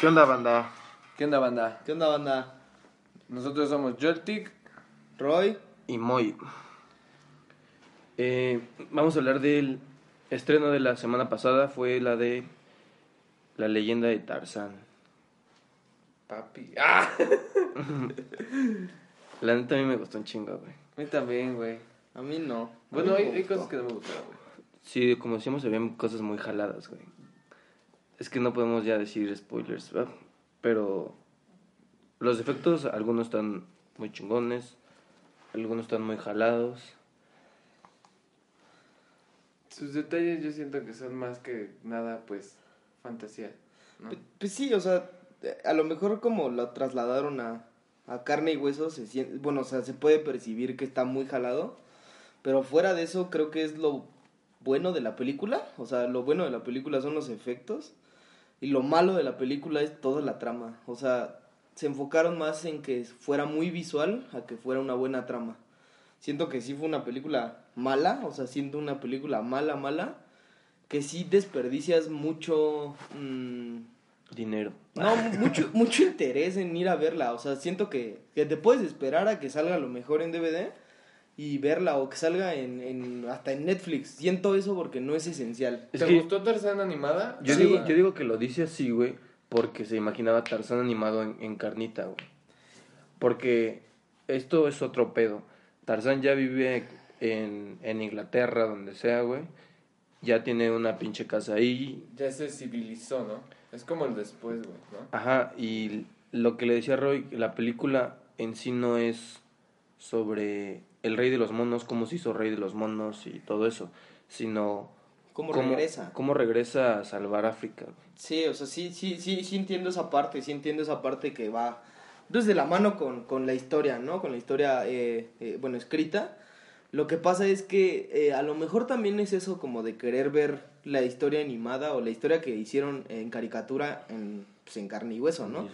¿Qué onda, banda? ¿Qué onda, banda? ¿Qué onda, banda? Nosotros somos Joltic. Roy. Y Moy. Eh, vamos a hablar del estreno de la semana pasada. Fue la de La leyenda de Tarzán. Papi. ¡Ah! La neta a mí me gustó un chingo, güey. A mí también, güey. A mí no. A Bueno, mí hay, cosas que no me gustaron, güey. Sí, como decíamos, se ven cosas muy jaladas, güey. Es que no podemos ya decir spoilers, ¿verdad? Pero los efectos, algunos están muy chingones, algunos están muy jalados. Sus detalles yo siento que son más que nada, pues, fantasía. Pues sí, o sea, a lo mejor como lo trasladaron a, a carne y hueso, se siente, bueno, o sea, se puede percibir que está muy jalado, pero fuera de eso creo que es lo bueno de la película, o sea, lo bueno de la película son los efectos y lo malo de la película es toda la trama, o sea, se enfocaron más en que fuera muy visual a que fuera una buena trama. Siento que sí fue una película mala, o sea, siento una película mala, mala, que sí desperdicias mucho... mm, Dinero. no, mucho, mucho interés en ir a verla. O sea, siento que, que te puedes esperar a que salga lo mejor en DVD y verla o que salga en, en hasta en Netflix. Siento eso porque no es esencial. Es ¿Te que- gustó Tarzán animada? Yo, Sí. digo, yo digo que lo dice así, güey, porque se imaginaba Tarzán animado en, en carnita, güey. Porque esto es otro pedo. Tarzán ya vive en, en Inglaterra, donde sea, güey. Ya tiene una pinche casa ahí. Ya se civilizó, ¿no? Es como el después, güey, ¿no? Ajá, y lo que le decía Roy, la película en sí no es sobre el rey de los monos, cómo se hizo rey de los monos y todo eso, sino ¿Cómo regresa? cómo regresa a salvar África. Sí, o sea, sí, sí, sí, sí entiendo esa parte, sí entiendo esa parte que va desde la mano con, con la historia, ¿no? Con la historia, eh, eh, bueno, escrita. Lo que pasa es que eh, a lo mejor también es eso como de querer ver la historia animada o la historia que hicieron en caricatura en, pues, en carne y hueso, ¿no?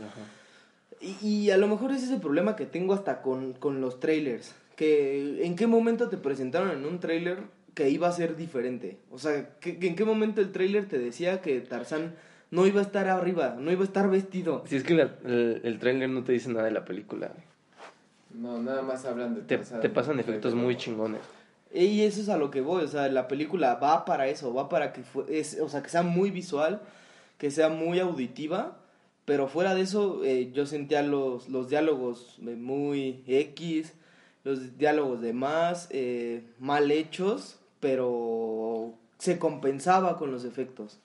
Y, y a lo mejor ese es el problema que tengo hasta con, con los trailers. Que en qué momento te presentaron en un trailer que iba a ser diferente. O sea, que, que en qué momento el trailer te decía que Tarzán no iba a estar arriba, no iba a estar vestido. Si es que la- el, el tráiler no te dice nada de la película. No, nada más hablan de Te, Tarzán. te pasan efectos muy chingones. Y eso es a lo que voy, o sea, la película va para eso, va para que fue, es, o sea, que sea muy visual, que sea muy auditiva, pero fuera de eso eh, yo sentía los, los diálogos eh, muy X, los diálogos de más, eh, mal hechos, pero se compensaba con los efectos.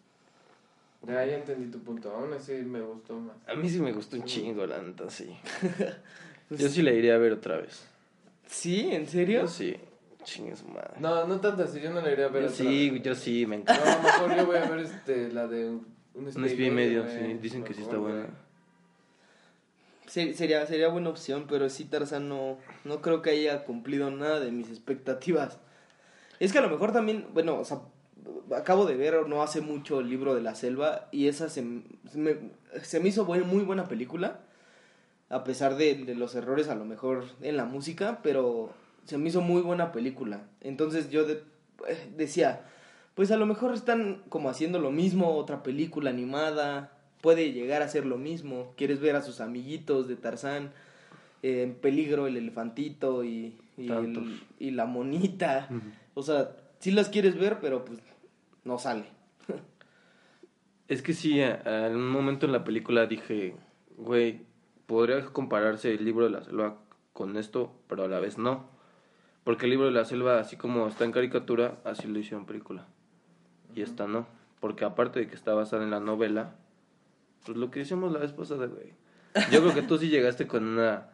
Ya, ya entendí tu punto. Aún así me gustó más. A mí sí me gustó un chingo, la neta, sí. Yo sí la iría a ver otra vez. ¿Sí? ¿En serio? Yo sí. Chingue su madre. No, no tanto así, yo no la iría a ver. Yo otra sí, vez. yo sí, me encanta. No, mejor yo voy a ver este, la de un, un Un espía y medio, sí. Dicen que sí está buena. Sería, sería buena opción, pero sí Tarzán no, no creo que haya cumplido nada de mis expectativas. Es que a lo mejor también, bueno, o sea, acabo de ver no hace mucho el libro de la selva y esa se me, se me hizo buen- muy buena película, a pesar de, de los errores a lo mejor en la música, pero se me hizo muy buena película. Entonces yo de- eh, decía, pues a lo mejor están como haciendo lo mismo, otra película animada, puede llegar a ser lo mismo. Quieres ver a sus amiguitos de Tarzán eh, en peligro, el elefantito y, y, Tantos. el- y la monita. O sea, sí las quieres ver, pero pues no sale. Es que sí, en un momento en la película dije, güey, podría compararse el libro de la selva con esto, pero a la vez no. Porque el libro de la selva, así como está en caricatura, así lo hicieron película. y esta no. Porque aparte de que está basada en la novela, pues lo que decíamos la vez pasada, güey. Yo creo que tú sí llegaste con una...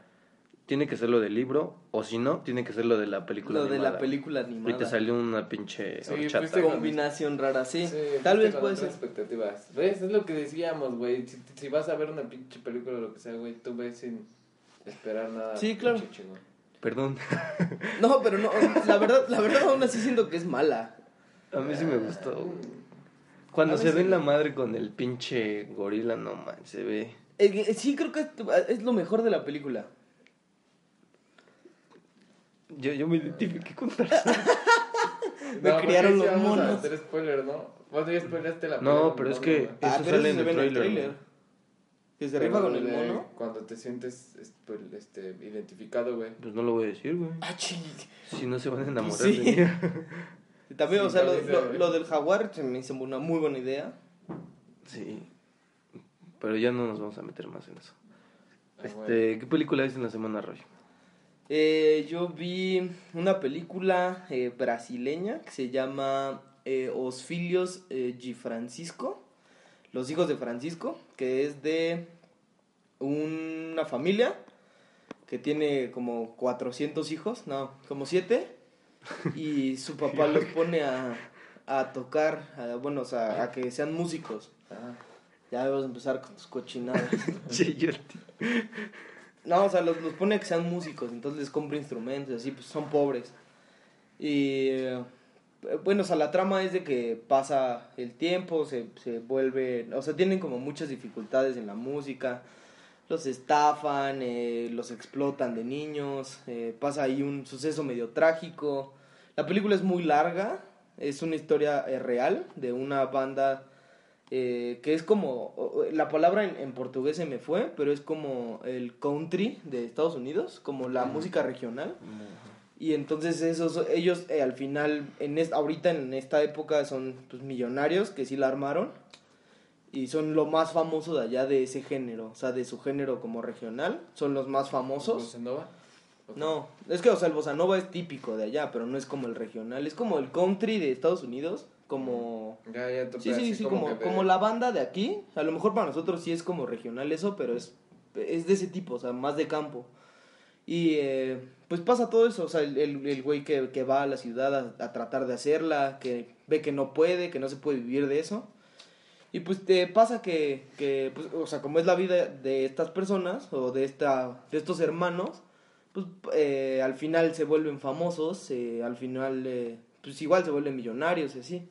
Tiene que ser lo del libro, o si no, tiene que ser lo de la película Lo de animada. la película Y animada. te salió una pinche Sí, horchata. fuiste Combinación rara, sí. Sí, Tal vez puede ser. expectativas. ¿Ves? Es lo que decíamos, güey. Si, si vas a ver una pinche película o lo que sea, güey, tú ves sin esperar nada. Sí, claro. Perdón. No, pero no, la verdad, la verdad aún así siento que es mala. A mí sí me gustó. güey. Cuando se ve me- la madre con el pinche gorila, no man, se ve. Eh, sí, creo que es, es lo mejor de la película. Yo, yo me identifiqué con Tarzán. Me porque criaron los vamos a monos. hacer spoiler, ¿no? Vos ya spoileaste la No, película, pero es ¿no? que- güey? Eso pero sale en se el ve tráiler, tráiler. güey. Que se Pero rifa con el de mono. Cuando te sientes este, este, identificado, güey. Pues no lo voy a decir, güey. Ah, ching. Si no se van a enamorar Sí. de mí. Y También, Sí, o sea, lo, lo- del jaguar se me hizo una muy buena idea. Sí. Pero ya no nos vamos a meter más en eso. Ah, Este, ¿qué película viste en la semana, Roy? Eh, yo vi una película eh, brasileña que se llama eh, Os Filhos eh, de Francisco, Los Hijos de Francisco, que es de una familia que tiene como 400 hijos, no, como 7, y su papá los pone a, a tocar, a- bueno, o sea, a que sean músicos. Ya a empezar con tus cochinadas. No, o sea, los, los pone a que sean músicos, entonces les compra instrumentos, así, pues son pobres. Y eh, bueno, o sea, la trama es de que pasa el tiempo, se, se vuelve, o sea, tienen como muchas dificultades en la música, los estafan, eh, los explotan de niños, eh, pasa ahí un suceso medio trágico. La película es muy larga, es una historia eh, real de una banda eh, que es como, la palabra en, en portugués se me fue, pero es como el country de Estados Unidos, como la música regional. Y entonces esos, ellos eh, al final, en es- ahorita en esta época son pues, millonarios que sí la armaron y son lo más famoso de allá de ese género, o sea, de su género como regional, son los más famosos. ¿Bossa Nova? No, es que, o sea, el bossa nova es típico de allá, pero no es como el regional, es como el country de Estados Unidos, como... Ya, ya Sí, sí, sí, como, de- como la banda de aquí, a lo mejor para nosotros sí es como regional eso, pero es, es de ese tipo, o sea, más de campo. Y eh, pues pasa todo eso, o sea, el, el, el güey que, que va a la ciudad a, a tratar de hacerla, que ve que no puede, que no se puede vivir de eso. Y pues te pasa que, que pues, o sea, como es la vida de estas personas o de, esta, de estos hermanos, pues eh, al final se vuelven famosos, eh, al final eh, pues igual se vuelven millonarios y así.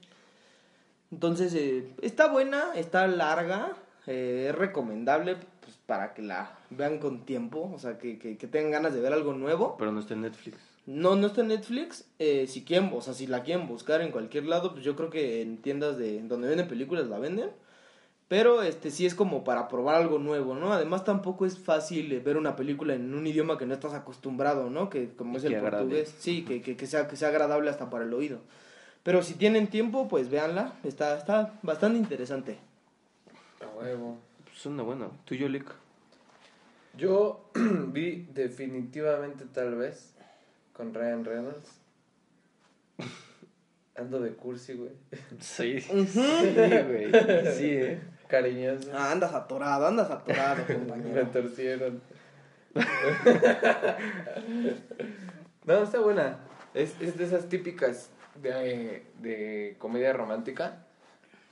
Entonces, eh, está buena, está larga, es recomendable pues, para que la vean con tiempo, o sea, que, que, que tengan ganas de ver algo nuevo. Pero no está en Netflix. No, no está en Netflix. Eh, si quieren, o sea, si la quieren buscar en cualquier lado, pues yo creo que en tiendas de donde venden películas la venden. Pero este sí es como para probar algo nuevo, ¿no? Además tampoco es fácil eh, ver una película en un idioma que no estás acostumbrado, ¿no? Que como Y es que el portugués, sí, que, que, que sea que sea agradable hasta para el oído. Pero si tienen tiempo, pues véanla, está está bastante interesante. A huevo. Pues suena bueno. ¿Tú, Yolik? Yo vi definitivamente tal vez con Ryan Reynolds. Ando de cursi, güey. Sí. Sí, güey. Sí, eh. Cariñoso. Ah, andas atorado, andas atorado, Me compañero. torcieron. no, está buena. Es, es de esas típicas de, de comedia romántica.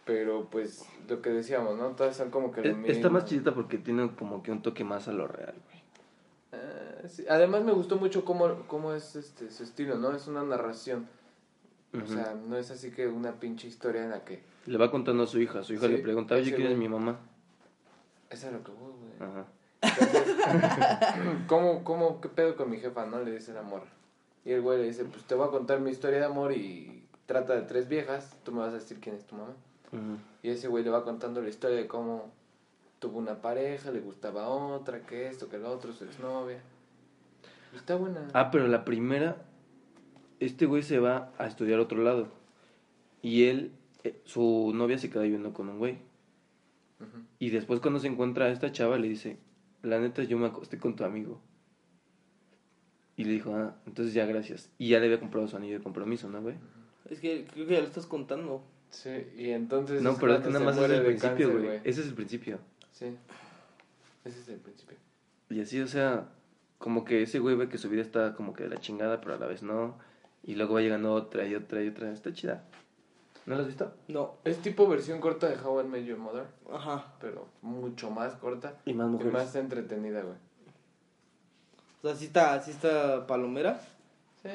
Pero pues lo que decíamos, ¿no? Todas son como que lo Es- Está mismo. más chidita porque tiene como que un toque más a lo real, güey. Ah, sí. Además me gustó mucho cómo, cómo es este su estilo, ¿no? Es una narración. O sea, no es así que una pinche historia en la que... Le va contando a su hija. Su hija Sí, le pregunta, oye, ese ¿quién es mi mamá? Eso es lo que voy, güey. Ajá. Entonces, ¿cómo, cómo, qué pedo con mi jefa, no? Le dice la morra. Y el güey le dice, pues te voy a contar mi historia de amor y trata de tres viejas, tú me vas a decir quién es tu mamá. Ujú. Y ese güey le va contando la historia de cómo tuvo una pareja, le gustaba otra, que esto, que lo otro, su exnovia. Está buena. Ah, pero la primera, este güey se va a estudiar a otro lado. Y él, eh, su novia se queda viviendo con un güey. Y después cuando se encuentra a esta chava le dice, la neta yo me acosté con tu amigo. Y le dijo, ah, entonces ya gracias. Y ya le había comprado su anillo de compromiso, ¿no, güey? Es que creo que ya lo estás contando. Sí, y entonces. No, pero es que nada más es el principio, cáncer, güey. Ese es el principio. Sí. Ese es el principio. Y así, o sea, como que ese güey ve que su vida está como que de la chingada, pero a la vez no. Y luego va llegando otra y otra y otra. Está chida. ¿No lo has visto? No. Es tipo versión corta de How I Met Your Mother, Ajá. pero mucho más corta Y más y mujeres. más entretenida, güey. O sea, sí está, sí está palomera.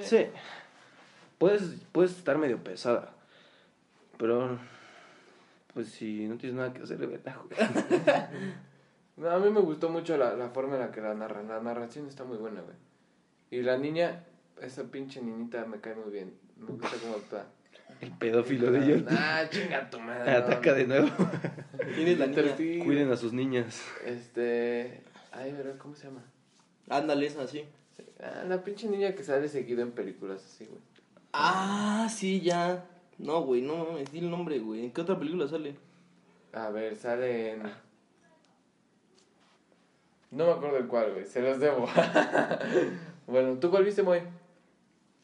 Sí. Puedes, puedes estar medio pesada. Pero. Pues si no tienes nada que hacer, vete a jugar. No, a mí me gustó mucho la, la forma en la que la narran. La narración está muy buena, güey. Y la niña, esa pinche niñita me cae muy bien. Me gusta cómo actúa. El pedófilo de ellos. Ah, chinga tu madre. Ataca de nuevo. ¿Quién es la. Cuiden a sus niñas. Este. Ay, ¿verdad? ¿Cómo se llama? Ándale, es así. Ah, la pinche niña que sale seguido en películas así, güey. Ah, sí, ya. No, güey, no mames, di el nombre, güey. ¿En qué otra película sale? A ver, sale en. No me acuerdo el cuál, güey. Se los debo. bueno, ¿tú cuál viste, Moy?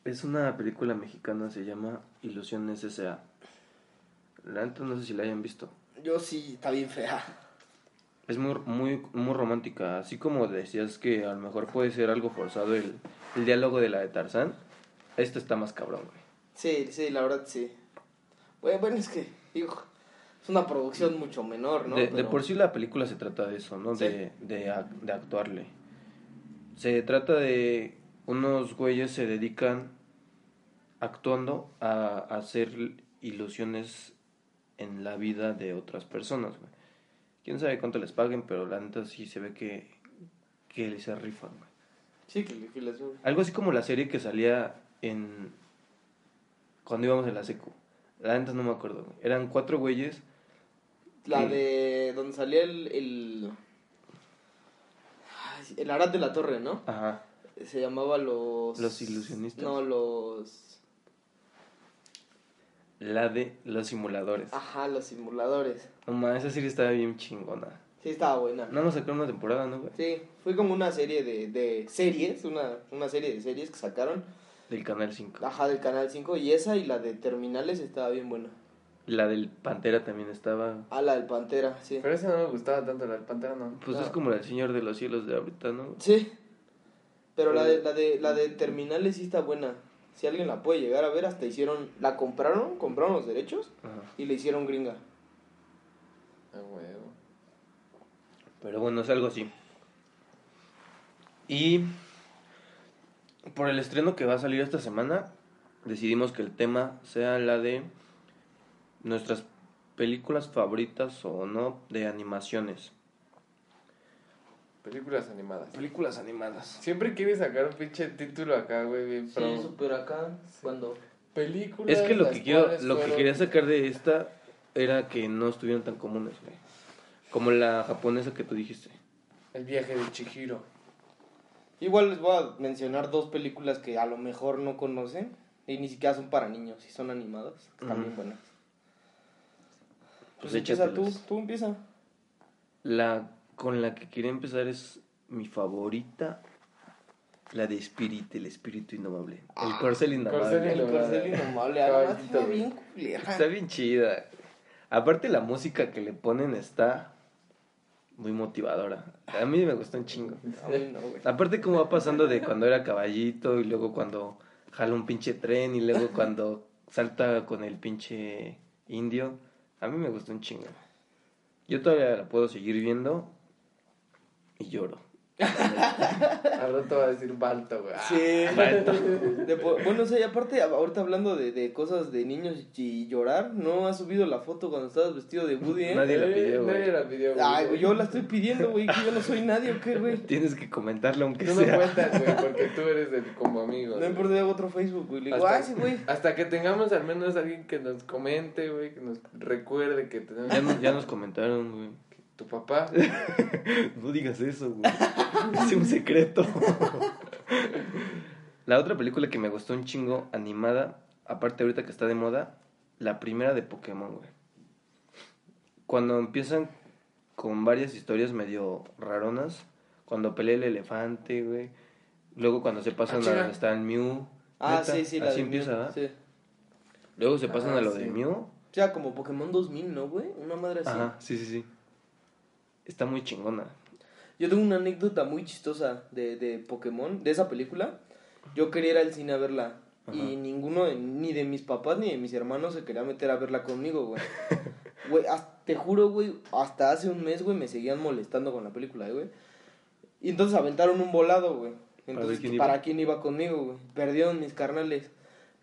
Es una película mexicana, se llama Ilusiones S.A. La neta no sé si la hayan visto. Yo sí, está bien fea. Es muy, muy, muy romántica. Así como decías que a lo mejor puede ser algo forzado el, el diálogo de la de Tarzán. Esta está más cabrón, güey. Sí, sí, la verdad sí. Bueno, bueno, es que, digo, es una producción mucho menor, ¿no? de, de Pero- por sí la película se trata de eso, ¿no? Sí. De, de, de actuarle. Se trata de unos güeyes se dedican actuando a, a hacer ilusiones en la vida de otras personas, güey. Quién sabe cuánto les paguen, pero la neta sí se ve que, que se rifan, güey. Sí, que, que les... Algo así como la serie que salía en... Cuando íbamos en la secu. La neta no me acuerdo, güey. Eran cuatro güeyes. La de donde salía el... El, el Arad de la Torre, ¿no? Ajá. Se llamaba los... Los ilusionistas. No, los... La de los simuladores. Ajá, los simuladores. No mames, esa serie estaba bien chingona. Sí, estaba buena. No nos sacaron una temporada, ¿no, güey? Sí, fue como una serie de, de series, una, una serie de series que sacaron, Del Canal 5. ajá, del Canal 5, y esa y la de Terminales estaba bien buena. La del Pantera también estaba. Ah, la del Pantera, sí. Pero esa no me gustaba tanto, la del Pantera no. Pues No. es como el Señor de los Cielos de ahorita, ¿no? Sí, pero la de, Pero- la, de, la de Terminales sí está buena. Si alguien la puede llegar a ver, hasta hicieron, la compraron, compraron los derechos Ajá. y le hicieron gringa. Ah, huevo. Pero bueno, es algo así. Y por el estreno que va a salir esta semana, decidimos que el tema sea la de nuestras películas favoritas o no de animaciones. Películas animadas. Películas animadas. Siempre quieres sacar un pinche título acá, güey, bien pro. Sí, super acá, cuando... Películas. Es que lo que quiero, lo que quería sacar de esta era que no estuvieran tan comunes, güey. Como la japonesa que tú dijiste. El viaje de Chihiro. Igual les voy a mencionar dos películas que a lo mejor no conocen y ni siquiera son para niños y son animadas, que están bien buenas. Pues Pues empieza tú, tú empieza. La con la que quería empezar es mi favorita, la de Spirit, el espíritu indomable. El corcel indomable. El corcel indomable, además está bien culera. Está bien chida. Aparte la música que le ponen está muy motivadora. A mí me gustó un chingo. No. Aparte cómo va pasando de cuando era caballito y luego cuando jala un pinche tren y luego cuando salta con el pinche indio. A mí me gustó un chingo. Yo todavía la puedo seguir viendo y lloro. Al rato va a decir Balto, güey. Sí. De po- bueno, o sea, y aparte, ahorita hablando de, de cosas de niños y llorar, ¿no has subido la foto cuando estabas vestido de Woody, eh? Nadie la Eh, pidió, güey. Nadie la pidió, güey. Ay, güey, yo la estoy pidiendo, güey, que yo no soy nadie, ¿o qué, güey? Tienes que comentarlo aunque Tú no sea. cuentas, güey, porque tú eres el como amigo. No importa, hago otro Facebook, güey. Le digo, Hasta, ah, sí, güey. hasta que tengamos al menos alguien que nos comente, güey, que nos recuerde que tenemos Ya, nos- ya nos comentaron, güey. Tu papá. No digas eso, güey. Es un secreto. La otra película que me gustó un chingo, animada, aparte ahorita que está de moda, la primera de Pokémon, güey. Cuando empiezan con varias historias medio raronas, cuando pelea el elefante, güey. Luego cuando se pasan Ah, a donde está el Mew. Ah, Neta, sí, sí, la Así de empieza, Mew, ¿verdad? Sí. Luego se pasan Ah, a lo sí. de Mew. O sea, como Pokémon 2000, ¿no, güey? Una madre así. Ajá, sí, sí, sí. Está muy chingona. Yo tengo una anécdota muy chistosa de, de Pokémon, de esa película. Yo quería ir al cine a verla. Y ninguno, ni de mis papás ni de mis hermanos se quería meter a verla conmigo, güey. Güey, te juro, güey, hasta hace un mes, güey, me seguían molestando con la película, güey. Y entonces aventaron un volado, güey. Entonces, quién ¿para quién iba conmigo, güey? Perdieron mis carnales.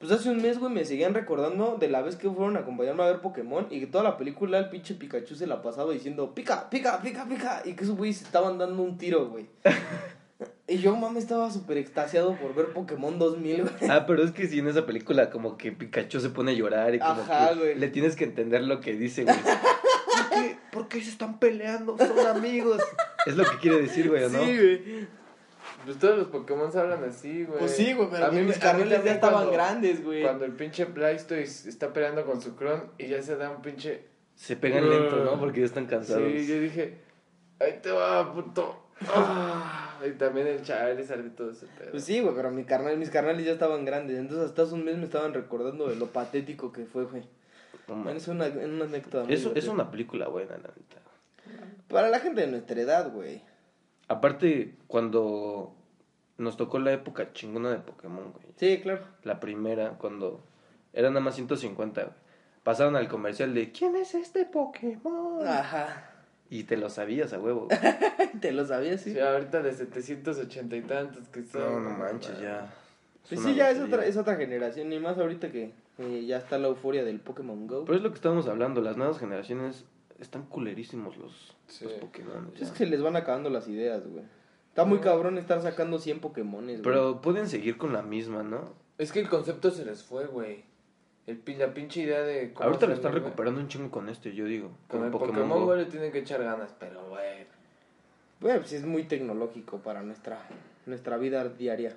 Pues hace un mes, güey, me seguían recordando de la vez que fueron a acompañarme a ver Pokémon y que toda la película el pinche Pikachu se la pasaba diciendo pica, pica, pica, pica. Y que esos güeyes se estaban dando un tiro, güey. y yo, mames, estaba súper extasiado por ver Pokémon 2000, güey. Ah, pero es que si en esa película como que Pikachu se pone a llorar y como Ajá, que güey. le tienes que entender lo que dice, güey. ¿Por qué, ¿Por qué se están peleando? Son amigos. Es lo que quiere decir, güey, ¿no? Sí, güey. Pues todos los Pokémon hablan así, güey. Pues sí, güey, pero A mí- mis carnales ya estaban cuando- grandes, güey. Cuando el pinche Blastoise está peleando con su clon y ya se da un pinche... Se pegan lento, ¿no? Porque ya están cansados. Sí, yo dije, ahí te va, puto. Ah, y también el Charizard y todo ese pedo. Pues sí, güey, pero mi carnal, mis carnales ya estaban grandes. Entonces hasta hace un mes me estaban recordando de lo patético que fue, güey. Bueno, mames. es una, una anécdota. Eso es una película buena, la neta. Para la gente de nuestra edad, güey. Aparte, cuando nos tocó la época chingona de Pokémon, güey. Sí, claro. La primera, cuando era nada más 150, güey. Pasaron al comercial de ¿Quién es este Pokémon? Ajá. Y te lo sabías a huevo. ¿Te lo sabías, sí? Sí, ahorita de 780 y tantos que son. No, no manches, ya. Pues una sí, ya es otra, es otra generación. Y más ahorita que eh, ya está la euforia del Pokémon Go. Pero es lo que estábamos hablando, las nuevas generaciones están culerísimos los, Sí. los Pokémon. Pues es que se les van acabando las ideas, güey. Está muy cabrón estar sacando 100 Pokémones, güey. Pero pueden seguir con la misma, ¿no? Es que el concepto se les fue, güey. El, la pinche idea de. cómo Ahorita lo están güey. recuperando un chingo con este, yo digo. Con el Pokémon, Pokémon, Go. Go le tienen que echar ganas, pero bueno. Bueno, pues es muy tecnológico para nuestra, nuestra vida diaria.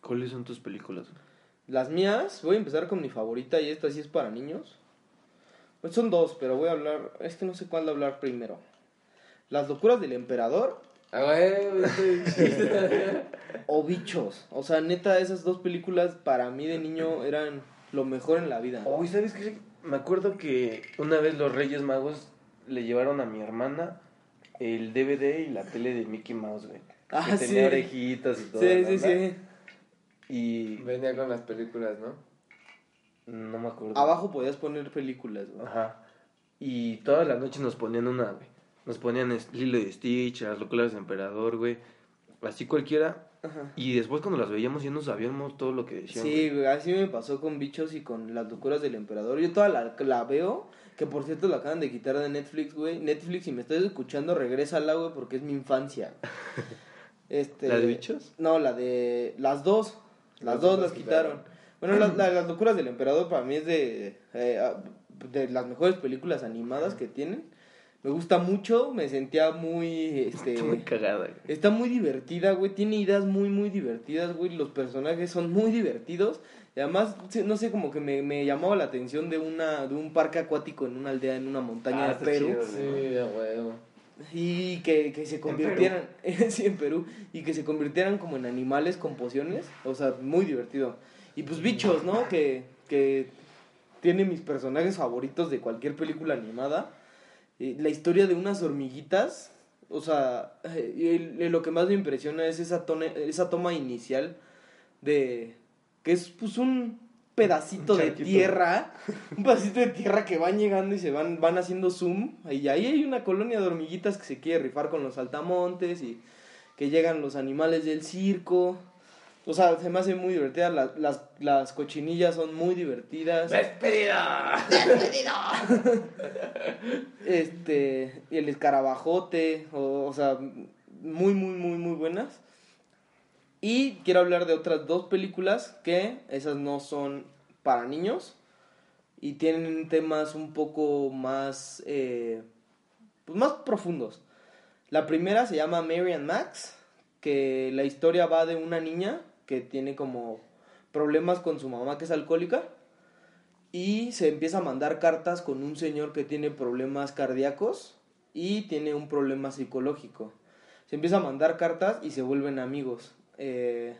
¿Cuáles son tus películas? Las mías, voy a empezar con mi favorita y esta sí es para niños. Pues son dos, pero voy a hablar, es que no sé cuál hablar primero. Las locuras del emperador Ah, güey, estoy- o bichos. O sea, neta, esas dos películas para mí de niño eran lo mejor en la vida. Uy, ¿sabes qué? Me acuerdo que una vez los Reyes Magos le llevaron a mi hermana el DVD y la tele de Mickey Mouse, güey. Ah, que sí. tenía orejitas y todo. Sí, sí, sí. Y Venía con las películas, ¿no? No me acuerdo. Abajo podías poner películas, güey. Ajá. Y toda la noche nos ponían una, güey. Nos ponían Lilo y Stitch, las locuras del emperador, güey. Así cualquiera. Ajá. Y después cuando las veíamos ya no sabíamos todo lo que decían. Sí, güey, así me pasó con bichos y con las locuras del emperador. Yo toda la, la veo, que por cierto la acaban de quitar de Netflix, güey. Netflix, si me estás escuchando, regrésala, güey, porque es mi infancia. Este, ¿La de bichos? No, la de... Las dos. Las Las dos dos las las quitaron. quitaron. Bueno, la- la- las locuras del emperador para mí es de, eh, ah, de las mejores películas animadas que tienen. Me gusta mucho, me sentía muy... Este, Está muy cagada, güey. Está muy divertida, güey. Tiene ideas muy, muy divertidas, güey. Los personajes son muy divertidos. Y además, no sé, como que me, me llamaba la atención de una de un parque acuático en una aldea, en una montaña Ah, de Perú. chido, Sí, a huevo. Y que, que se convirtieran, sí, en Perú, y que se convirtieran como en animales con pociones. O sea, muy divertido. Y pues bichos, ¿no? Que, que tiene mis personajes favoritos de cualquier película animada. Eh, la historia de unas hormiguitas. O sea, eh, lo que más me impresiona es esa, tone- esa toma inicial de... Que es pues un pedacito Un de tierra. Un pedacito de tierra que van llegando y se van, van haciendo zoom. Y ahí hay una colonia de hormiguitas que se quiere rifar con los saltamontes y que llegan los animales del circo. O sea, se me hace muy divertida. Las, las, las cochinillas son muy divertidas. ¡Despedida! Este, y el escarabajote, o, o sea, muy, muy, muy, muy buenas. Y quiero hablar de otras dos películas que esas no son para niños y tienen temas un poco más, eh, pues más profundos. La primera se llama Mary and Max, que la historia va de una niña que tiene como problemas con su mamá que es alcohólica y se empieza a mandar cartas con un señor que tiene problemas cardíacos y tiene un problema psicológico. Se empieza a mandar cartas y se vuelven amigos. Eh,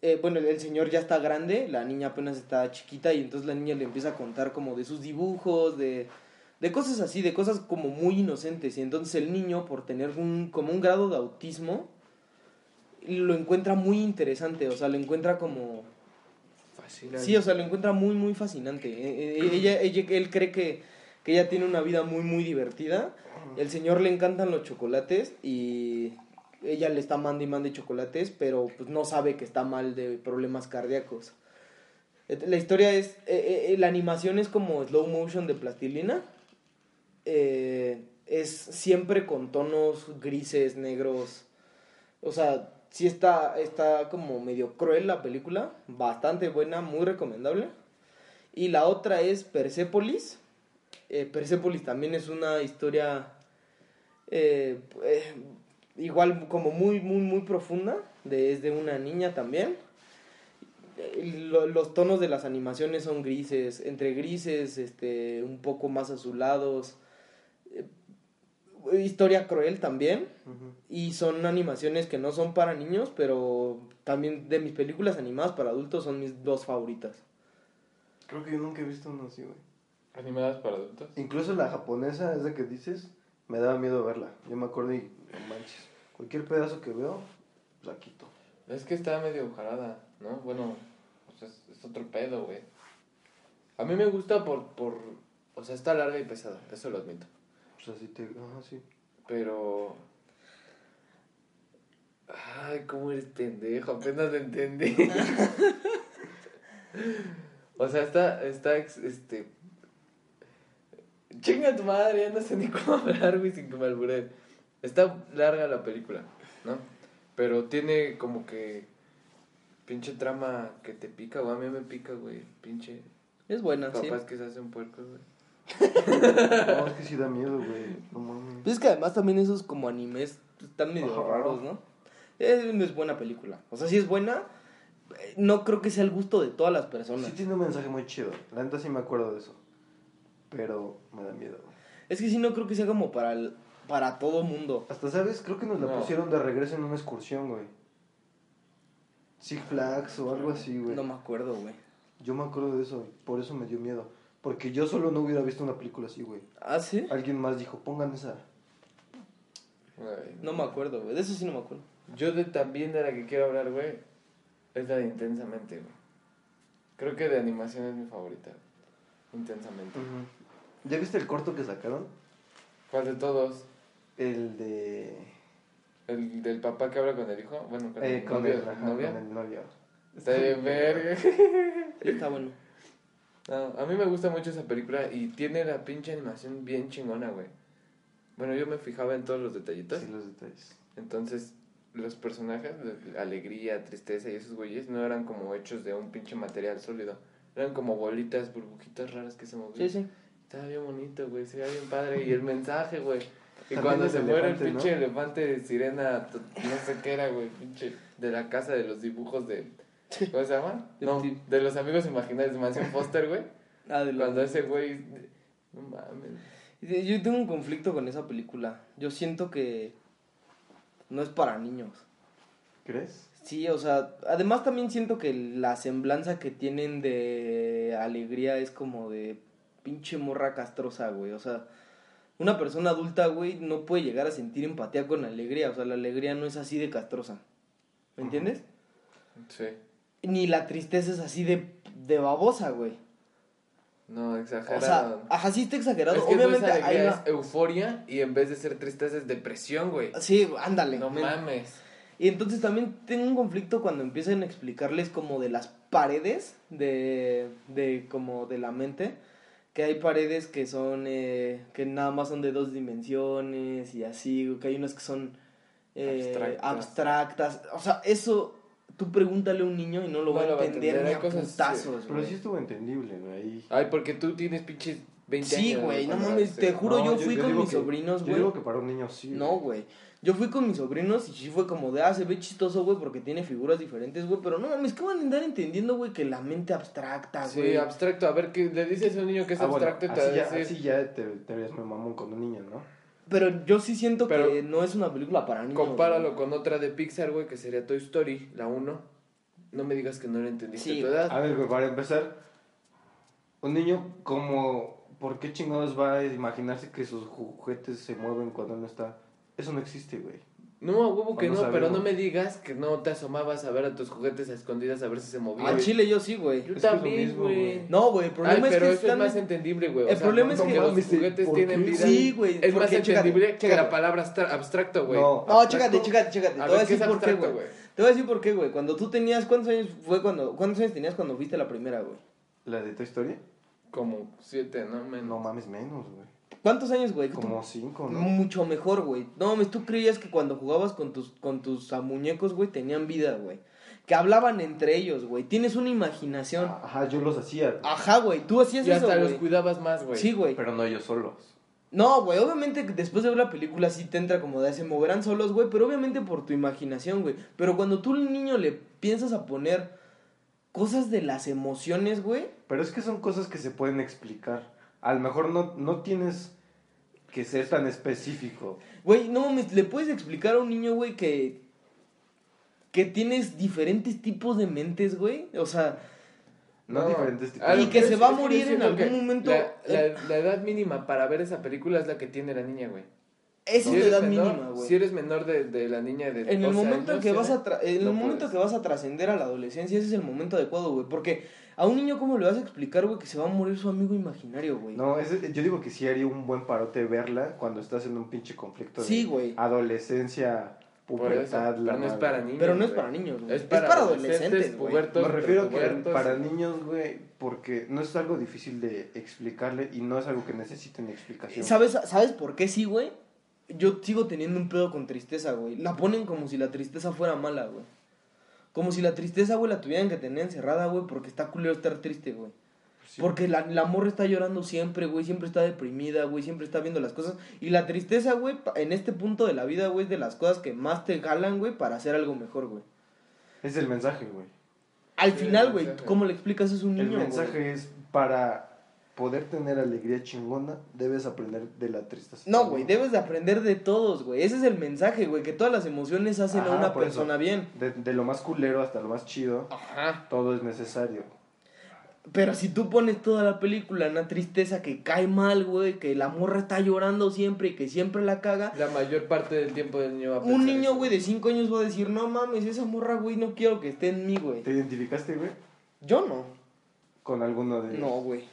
eh, bueno, el señor ya está grande, la niña apenas está chiquita y entonces la niña le empieza a contar como de sus dibujos, de, de cosas así, de cosas como muy inocentes. Y entonces el niño, por tener un, como un grado de autismo, lo encuentra muy interesante, o sea, lo encuentra como... Fascinante. Sí, o sea, lo encuentra muy, muy fascinante. Eh, eh, Ella, ella, él cree que, que ella tiene una vida muy, muy divertida. El señor le encantan los chocolates y ella le está mande y mande chocolates, pero pues no sabe que está mal de problemas cardíacos. La historia es, eh, eh, la animación es como slow motion de plastilina. Eh, es siempre con tonos grises, negros. O sea, sí está, está como medio cruel la película. Bastante buena, muy recomendable. Y la otra es Persepolis. Eh, Persepolis también es una historia eh, eh, igual como muy, muy, muy profunda. Es de una niña también. Lo- los tonos de las animaciones son grises, entre grises, este, un poco más azulados. Historia cruel también. Y son animaciones que no son para niños, pero también de mis películas animadas para adultos son mis dos favoritas. Creo que yo nunca he visto uno así, güey. ¿Animadas para adultos? Incluso la japonesa, esa que dices, me daba miedo verla. Yo me acuerdo y no manches. Cualquier pedazo que veo, pues la quito. Es que está medio jalada, ¿no? Bueno, o sea, es, es otro pedo, güey. A mí me gusta por, por... O sea, está larga y pesada, eso lo admito. Pues así te. Ajá, sí. Pero... Ay, cómo eres pendejo, apenas lo entendí. o sea, está, está, este... Chinga tu madre, ya no sé ni cómo hablar, güey, sin que me alburen. Está larga la película, ¿no? Pero tiene como que... Pinche trama que te pica, güey. A mí me pica, güey. Pinche... Es buena, sí. Papás que se hacen puercos, güey. No, es que sí da miedo, güey. No mames. Pues es que además también esos como animes están medio Ajá. raros, ¿no? Es, es buena película. O sea, sí es buena. eh, No creo que sea el gusto de todas las personas. Sí tiene un mensaje muy chido. La neta sí me acuerdo de eso. Pero me da miedo, güey. Es que sí no creo que sea como para el- para todo mundo. Hasta, ¿sabes? Creo que nos la No. pusieron de regreso en una excursión, güey. Six Flags o algo así, güey. No me acuerdo, güey. Yo me acuerdo de eso. Por eso me dio miedo. Porque yo solo no hubiera visto una película así, güey. ¿Ah, sí? Alguien más dijo, pongan esa. Ay, No me acuerdo, güey. De eso sí no me acuerdo. Yo de también de la que quiero hablar, güey, es la de Intensamente, güey. Creo que de animación es mi favorita. Intensamente. ¿Ya viste el corto que sacaron? ¿Cuál de todos? El de... ¿El del papá que habla con el hijo? Bueno, con eh, el con, novio. el, ajá, ¿novia? con el novio. Está bien verga. Está bueno. No, a mí me gusta mucho esa película y tiene la pinche animación bien chingona, güey. Bueno, yo me fijaba en todos los detallitos. Sí, los detalles. Entonces, los personajes, de alegría, tristeza y esos güeyes, no eran como hechos de un pinche material sólido. Eran como bolitas, burbujitas raras que se movían. Sí, sí. Estaba bien bonito, güey. Se veía bien padre. Y el mensaje, güey. Y cuando se muere el elefante, ¿no? pinche elefante de sirena, no sé qué era, güey. Pinche de la casa de los dibujos de. ¿Cómo se llama? De No, de los amigos imaginarios de Mansión Foster, güey. Ah, de lo- Cuando ese güey. No mames. Yo tengo un conflicto con esa película. Yo siento que no es para niños. ¿Crees? Sí, o sea, además también siento que la semblanza que tienen de alegría es como de pinche morra castrosa, güey. O sea, una persona adulta, güey, no puede llegar a sentir empatía con alegría. O sea, la alegría no es así de castrosa. ¿Me entiendes? Sí. Ni la tristeza es así de, de babosa, güey. No, exagerado. O sea, ajá, sí está exagerado. es que Obviamente, no es alegría, hay es euforia y en vez de ser tristeza es depresión, güey. Sí, ándale. No mames. Y entonces también tengo un conflicto cuando empiezan a explicarles como de las paredes de, de como de la mente, que hay paredes que son, eh, que nada más son de dos dimensiones y así, que hay unas que son eh, Abstractas. abstractas. O sea, eso tú pregúntale a un niño y no lo No va lo a entender ni hay a cosas, putazos, Pero sí estuvo entendible, güey. ahí. Ay, porque tú tienes pinches 20 Sí, años. güey, no mames, te juro, No, yo fui con mis que- sobrinos, Yo güey. digo que para un niño sí. No, güey. Yo fui con mis sobrinos y sí fue como de, ah, se ve chistoso, güey, porque tiene figuras diferentes, güey. Pero no mames, ¿qué van a andar entendiendo, güey, que la mente abstracta, güey? Sí, abstracto. A ver, ¿qué le dices a un niño que es Ah, bueno, abstracto y te así, ya, decir... así ya te, te verías muy mamón con un niño, ¿no? Pero yo sí siento Pero- que no es una película para niños. Compáralo güey. con otra de Pixar, güey, que sería Toy Story, la 1. no me digas que no lo entendiste Sí, a tu edad. A ver, güey, para empezar, un niño como, ¿por qué chingados va a imaginarse que sus juguetes se mueven cuando no está? Eso no existe, güey. No, a huevo que No no, pero no me digas que no te asomabas a ver a tus juguetes a escondidas a ver si se movían. Al chile yo sí, güey. Yo Es también, güey. No, güey, el Ay, problema pero es que eso es más entendible, güey. O El sea, problema es no que- los juguetes ¿por tienen vida. Sí, güey, Es más chécate, entendible que chécate. la palabra abstra- abstracto, güey. No. No, abstracto. chécate, chécate, chécate. Te A voy a ver, ¿qué decir es por qué, güey. Te voy a decir por qué, güey. Cuando tú tenías, ¿cuántos años fue cuando, cuántos años tenías cuando viste la primera, güey? ¿La de Toy Story? Como siete, ¿no? Menos. No mames, menos, güey. ¿Cuántos años, güey? Tú- Como cinco, ¿no? Mucho mejor, güey. No mames, tú creías que cuando jugabas con tus, con tus ah, muñecos, güey, tenían vida, güey. Que hablaban entre ellos, güey. Tienes una imaginación. Ajá, yo los hacía. güey. Ajá, güey. Tú hacías Y eso, hasta los cuidabas más, güey. Sí, güey. Pero no ellos solos. No, güey, obviamente después de ver la película sí te entra como de se moverán solos, güey, pero obviamente por tu imaginación, güey. Pero cuando tú al niño le piensas a poner cosas de las emociones, güey, Pero es que son cosas que se pueden explicar. A lo mejor no, no tienes que ser tan específico. güey, no mames, le puedes explicar a un niño, güey, que que tienes diferentes tipos de mentes, güey. O sea, No, diferentes tipos. Y que se va a morir en algún momento. La, la- la edad mínima para ver esa película es la que tiene la niña, güey. esa Si es la edad menor- mínima, güey. Si eres menor de, de la niña de En el 12 momento años, que vas a en el momento puedes. que vas a trascender a la adolescencia, ese es el momento adecuado, güey, porque a un niño cómo le vas a explicar, güey, que se va a morir su amigo imaginario, güey. No, ese- yo digo que sí haría un buen parote verla cuando estás en un pinche conflicto de Sí, güey. adolescencia, pubertad, la pero no es para niños. Pero no es para niños, güey. Es para, adolescentes, güey. Me refiero a que para niños, güey, porque no es algo difícil de explicarle y no es algo que necesiten explicación. ¿Sabes, ¿Sabes por qué sí, güey? Yo sigo teniendo un pedo con tristeza, güey. La ponen como si la tristeza fuera mala, güey. Como si la tristeza, güey, la tuvieran que tener encerrada, güey, porque está culero estar triste, güey. Sí. Porque la, la morra está llorando siempre, güey, siempre está deprimida, güey, siempre está viendo las cosas. Y la tristeza, güey, en este punto de la vida, güey, es de las cosas que más te jalan, güey, para hacer algo mejor, güey. Es el mensaje, güey. Al Sí, final, el güey. ¿cómo le explicas eso a un El niño, güey? mensaje es para poder tener alegría chingona, debes aprender de la tristeza. No, güey, debes de aprender de todos, güey. Ese es el mensaje, güey, que todas las emociones hacen a una eso. persona bien. De, de lo más culero hasta lo más chido, Ajá. todo es necesario. Pero si tú pones toda la película en una tristeza que cae mal, güey, que la morra está llorando siempre y que siempre la caga, La mayor parte del tiempo del niño va a un pensar niño, eso. güey, de 5 años va a decir, no mames, esa morra, güey, no quiero que esté en mí, güey. ¿Te identificaste, güey? Yo no. Con alguno de ellos. No, güey.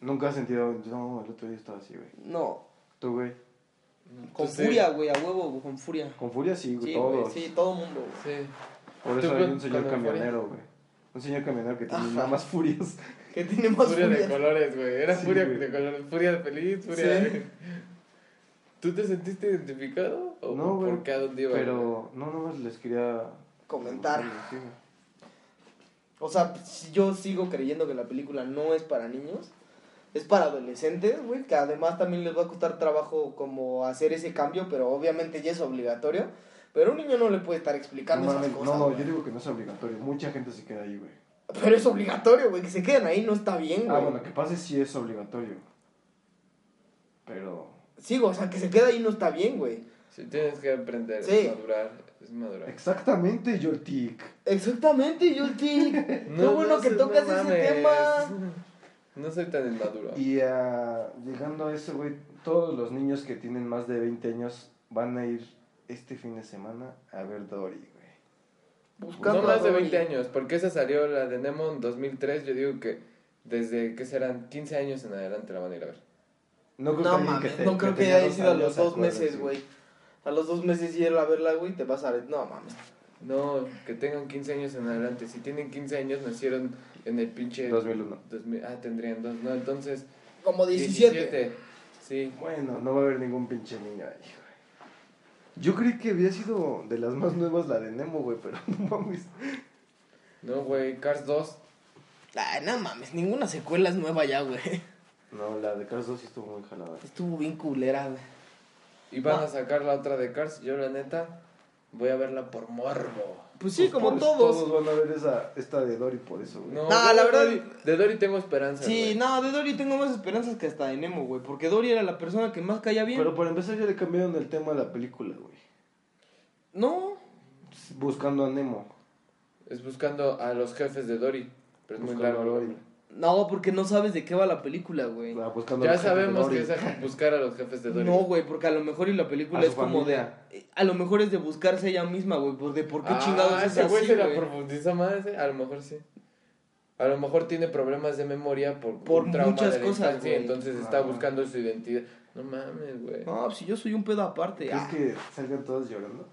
Nunca has sentido, no, el otro día estaba así, güey. No. Tú, güey. Con furia, güey, a huevo, güey, con furia. Con furia sí, güey, Sí, güey, todos. sí, todo mundo, güey. Sí. Por ¿Tú eso hay un señor camionero, güey. Un señor camionero que tiene Ajá. nada más furias. Que tiene más Furia furia. de colores, güey. Era Sí, furia güey. de colores. Furia de feliz, furia Sí. de... ¿Tú te sentiste identificado? ¿O No, güey. por qué a dónde iba? Pero, no, nomás les quería... Comentar. Güey. O sea, yo sigo creyendo que la película no es para niños. Es para adolescentes, güey, que además también les va a costar trabajo como hacer ese cambio, pero obviamente ya es obligatorio. Pero un niño no le puede estar explicando No, esas cosas. no, güey. yo digo que no es obligatorio. Mucha gente se queda ahí, güey. Pero es obligatorio, güey, que se queden ahí no está bien, güey. Ah, bueno, que pase sí es obligatorio. Pero... Sí, o sea, que se quede ahí no está bien, güey. Si tienes que aprender, Sí. es madurar. Es madurar. Exactamente, Yoltik. Exactamente, Yulti. Qué bueno que tocas no ese tema. No soy tan inmaduro. Y ah, llegando a eso, güey, todos los niños que tienen más de 20 años van a ir este fin de semana a ver Dory, güey. Buscando no más de Dory. 20 años, porque esa salió la de Nemo en 2003. Yo digo que desde que serán 15 años en adelante la van a ir a ver. No creo No que te- no creo que haya sido a los dos meses, güey. A los dos meses ir a verla, güey, te vas a... No mames. No, que tengan 15 años en adelante. Si tienen 15 años, nacieron en el pinche. 2001. 2000, ah, tendrían dos. No, entonces. Como 17. 17. Sí. Bueno, no va a haber ningún pinche niño ahí, güey. Yo creí que había sido de las más nuevas la de Nemo, güey, pero no mames. No, güey, Cars 2. Ay, no mames, ninguna secuela es nueva ya, güey. No, la de Cars 2 sí estuvo muy jalada. Estuvo bien culera, güey. Y van No. a sacar la otra de Cars. Yo, la neta, voy a verla por morbo. Pues sí, Pues como todos. Todos van a ver esa, esta de Dory por eso, güey. No, Nah, la de verdad- Dory- de Dory tengo esperanza. Sí, güey. no, de Dory tengo más esperanzas que hasta de Nemo, güey. Porque Dory era la persona que más caía bien. Pero para empezar ya le cambiaron el tema a la película, güey. No, Buscando a Nemo. Es buscando a los jefes de Dory. Pero es muy Buscando largo. a Dory. No, porque no sabes de qué va la película, güey. Ah, Ya sabemos que es a buscar a los jefes de Dory. No, güey, porque a lo mejor y la película es como familia. de... A lo mejor es de buscarse ella misma, güey, por de por qué ah, chingados es ese güey se la profundiza más, ¿eh? A lo mejor sí. A lo mejor tiene problemas de memoria por, Por un trauma muchas de la cosas, güey. entonces está buscando su identidad. No mames, güey. No, si yo soy un pedo aparte. ¿Crees Ah, que salgan todos llorando?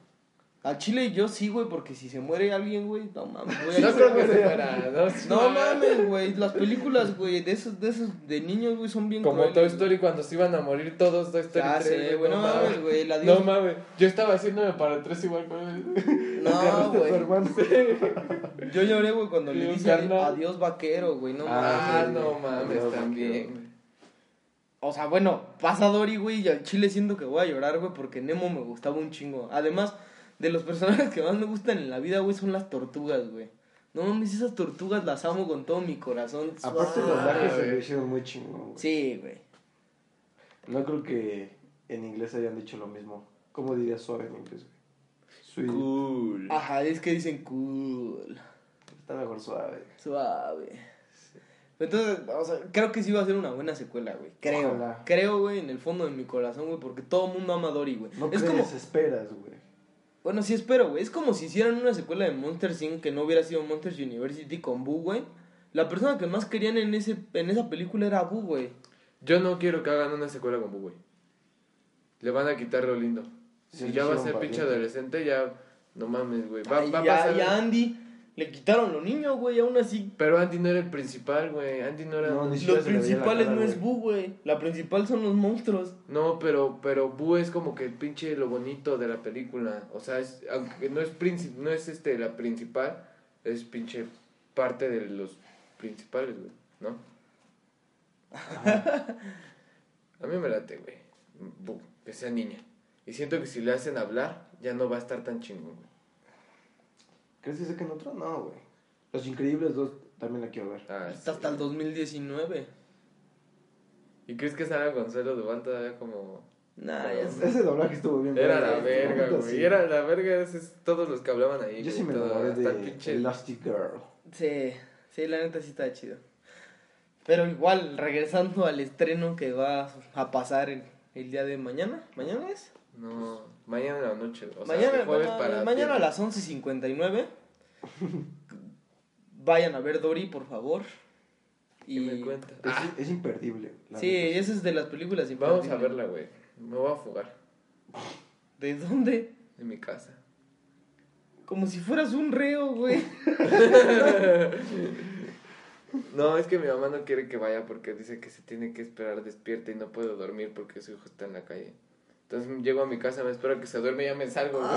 A Chile yo sí, güey, porque si se muere alguien, güey, no mames, güey. No creo que se muera. No, No mames, güey, las películas, güey, de esos, de esos, de niños, güey, son bien Como crueles, Toy. Story cuando se iban a morir todos, Toy Story Ya 3, sé, güey, no mames, güey, No mames, yo estaba haciéndome para el 3 igual, güey. No, güey. hermano. Yo lloré, güey, cuando le Sí, carnal. adiós vaquero, güey, no Ah, mames. no mames, también, güey. O sea, bueno, pasa Dory, güey, y al chile siento que voy a llorar, güey, porque Nemo me gustaba un chingo. Además, de los personajes que más me gustan en la vida, güey, son las tortugas, güey. No mames, esas tortugas las amo con todo mi corazón. Aparte los doblajes se lo hicieron muy chingón, güey. Sí, güey. No creo que en inglés hayan dicho lo mismo. ¿Cómo diría suave en inglés, güey? Sweet. Cool. Ajá, es que dicen cool, Está mejor suave. suave. Entonces, o sea, creo que sí va a ser una buena secuela, güey. Creo. Ojalá. Creo, güey, en el fondo de mi corazón, güey, porque todo el mundo ama a Dory, güey. No es crees, como, esperas, güey. Bueno, sí espero, güey. Es como si hicieran una secuela de Monster Inc. que no hubiera sido Monsters University con Boo, güey. La persona que más querían en, ese, en esa película era Boo, güey. Yo no quiero que hagan una secuela con Boo, güey. Le van a quitar lo lindo. Si Sí, ya va a ser pinche adolescente, ya. No mames, güey. Va, Ay, va a, pasar. Andy le quitaron los niños, güey. Aún así, Pero Andy no era el principal, güey. Andy no era. No, No, ni siquiera los principales no es. Boo, güey. La principal son los monstruos. pero, pero Boo es como que el pinche lo bonito de la película. O sea, es, aunque no es, princi- no es este la principal, es pinche parte de los principales, güey. ¿No? a mí me late, güey. Boo, que sea niña. Y siento que si le hacen hablar, ya no va a estar tan chingón, güey. ¿Crees que saquen otro? No, güey. Los Increíbles 2 también la quiero ver. Ah, Está sí. hasta el 2019. ¿Y crees que salga Gonzalo Duval todavía como.? Nah, ya sé. Ese doblaje estuvo bien. Era la verga, güey. sí. Era la verga, ese es todos los que hablaban ahí. Yo sí me enamoré de pinche- Elastic Girl. Sí, sí, la neta sí está chido. Pero igual, regresando al estreno que va a pasar el, el día de mañana. ¿Mañana es? No, mañana en la noche. O sea, mañana de jueves para. mañana a las 11.59. Vayan a ver Dory, por favor. ¿Qué Y... me cuentas? Es, Ah, es imperdible. la Sí, esa es de las películas vamos a imperdibles. verla, güey. Me voy a fugar ¿De dónde? en mi casa. Como si fueras un reo, güey. No, es que mi mamá no quiere que vaya porque dice que se tiene que esperar despierta y no puedo dormir porque su hijo está en la calle. Entonces llego a mi casa, me espero a que se duerme y ya me salgo, güey.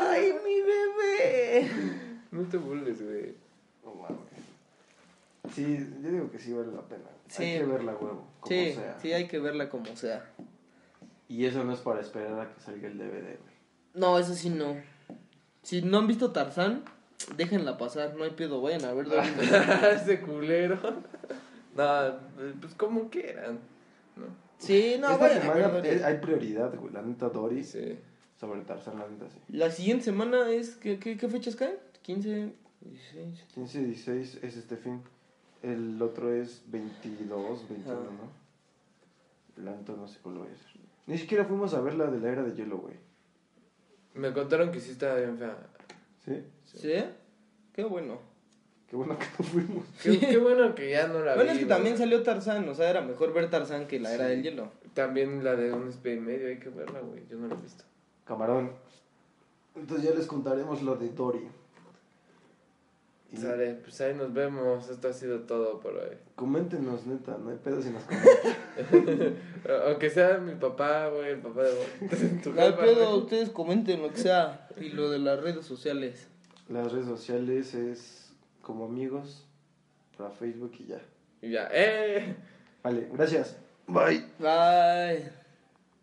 ¡Ay, mi bebé! No te burles, güey. No mames. Sí, yo digo que sí vale la pena. Sí. Hay que verla, huevo. Como Sí, sea. sí, hay que verla como sea. Y eso no es para esperar a que salga el DVD, güey. No, eso sí no. Si no han visto Tarzán, déjenla pasar, no hay pedo, vayan a ver Dory. Ese culero. No, pues como quieran. ¿no? Sí, no, Esta a semana eh, hay prioridad, güey. La neta Dory Sí. sobre Tarzán, la neta sí. La siguiente semana es, ¿qué, qué, qué fechas caen? 15, 16. 15 y 16 es este fin. El otro es 22, 21, Ah. ¿no? La neta no sé cuál vaya a ser. Ni siquiera fuimos a ver la de la era de hielo, güey. Me contaron que sí estaba bien fea. ¿Sí? ¿Sí? Qué bueno. Qué bueno que no fuimos. Qué, qué bueno que ya no la Bueno, vi, es que güey. también salió Tarzán, o sea, era mejor ver Tarzán que la era del hielo. También la de un espía y medio, hay que verla, güey. Yo no la he visto. Camarón. Entonces ya les contaremos lo de Dory. Y Sale, pues ahí nos vemos. Esto ha sido todo por hoy. coméntenos, neta, no hay pedo si nos comentan. Aunque sea mi papá, güey, el papá de tu No hay pedo, ustedes comenten lo que sea. Y lo de las redes sociales. Las redes sociales es como amigos para Facebook y ya. Y ya, ¡eh! Vale, gracias. Bye. Bye.